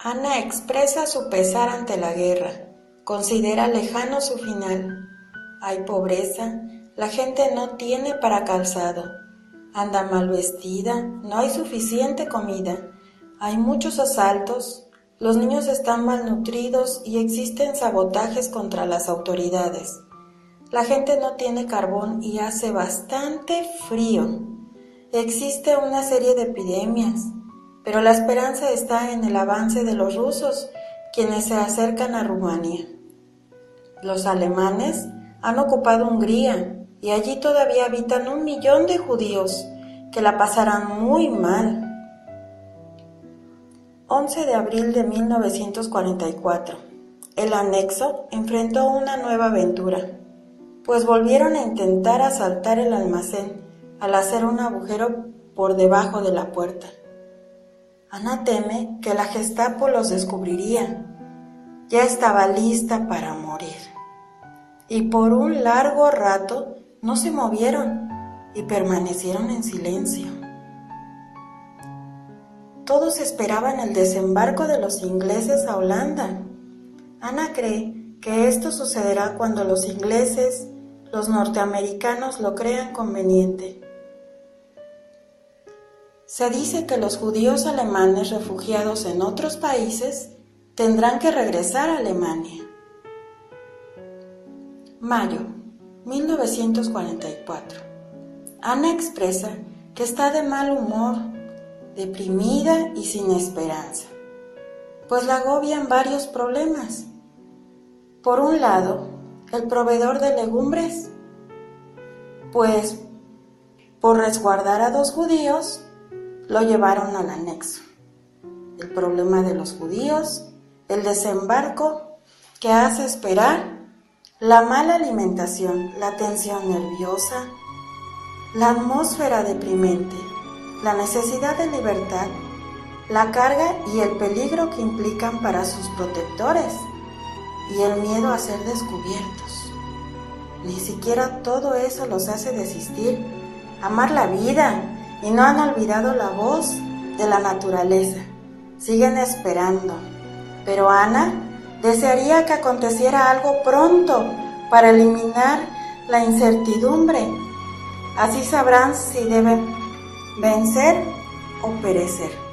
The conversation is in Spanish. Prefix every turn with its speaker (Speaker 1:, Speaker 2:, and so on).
Speaker 1: Ana expresa su pesar ante la guerra, considera lejano su final. Hay pobreza, la gente no tiene para calzado, anda mal vestida, no hay suficiente comida, hay muchos asaltos, los niños están malnutridos y existen sabotajes contra las autoridades. La gente no tiene carbón y hace bastante frío. Existe una serie de epidemias, pero la esperanza está en el avance de los rusos, quienes se acercan a Rumania. Los alemanes han ocupado Hungría y allí todavía habitan un millón de judíos que la pasarán muy mal. 11 de abril de 1944. El anexo enfrentó una nueva aventura, pues volvieron a intentar asaltar el almacén al hacer un agujero por debajo de la puerta. Ana teme que la Gestapo los descubriría. Ya estaba lista para morir. Y por un largo rato no se movieron y permanecieron en silencio. Todos esperaban el desembarco de los ingleses a Holanda. Ana cree que esto sucederá cuando los ingleses, los norteamericanos lo crean conveniente. Se dice que los judíos alemanes refugiados en otros países tendrán que regresar a Alemania. Mayo 1944. Ana expresa que está de mal humor, deprimida y sin esperanza, pues la agobian varios problemas. Por un lado, el proveedor de legumbres, pues por resguardar a dos judíos, lo llevaron al anexo. El problema de los judíos, el desembarco que hace esperar, la mala alimentación, la tensión nerviosa, la atmósfera deprimente, la necesidad de libertad, la carga y el peligro que implican para sus protectores y el miedo a ser descubiertos. Ni siquiera todo eso los hace desistir, amar la vida, y no han olvidado la voz de la naturaleza. Siguen esperando. Pero Ana desearía que aconteciera algo pronto para eliminar la incertidumbre. Así sabrán si deben vencer o perecer.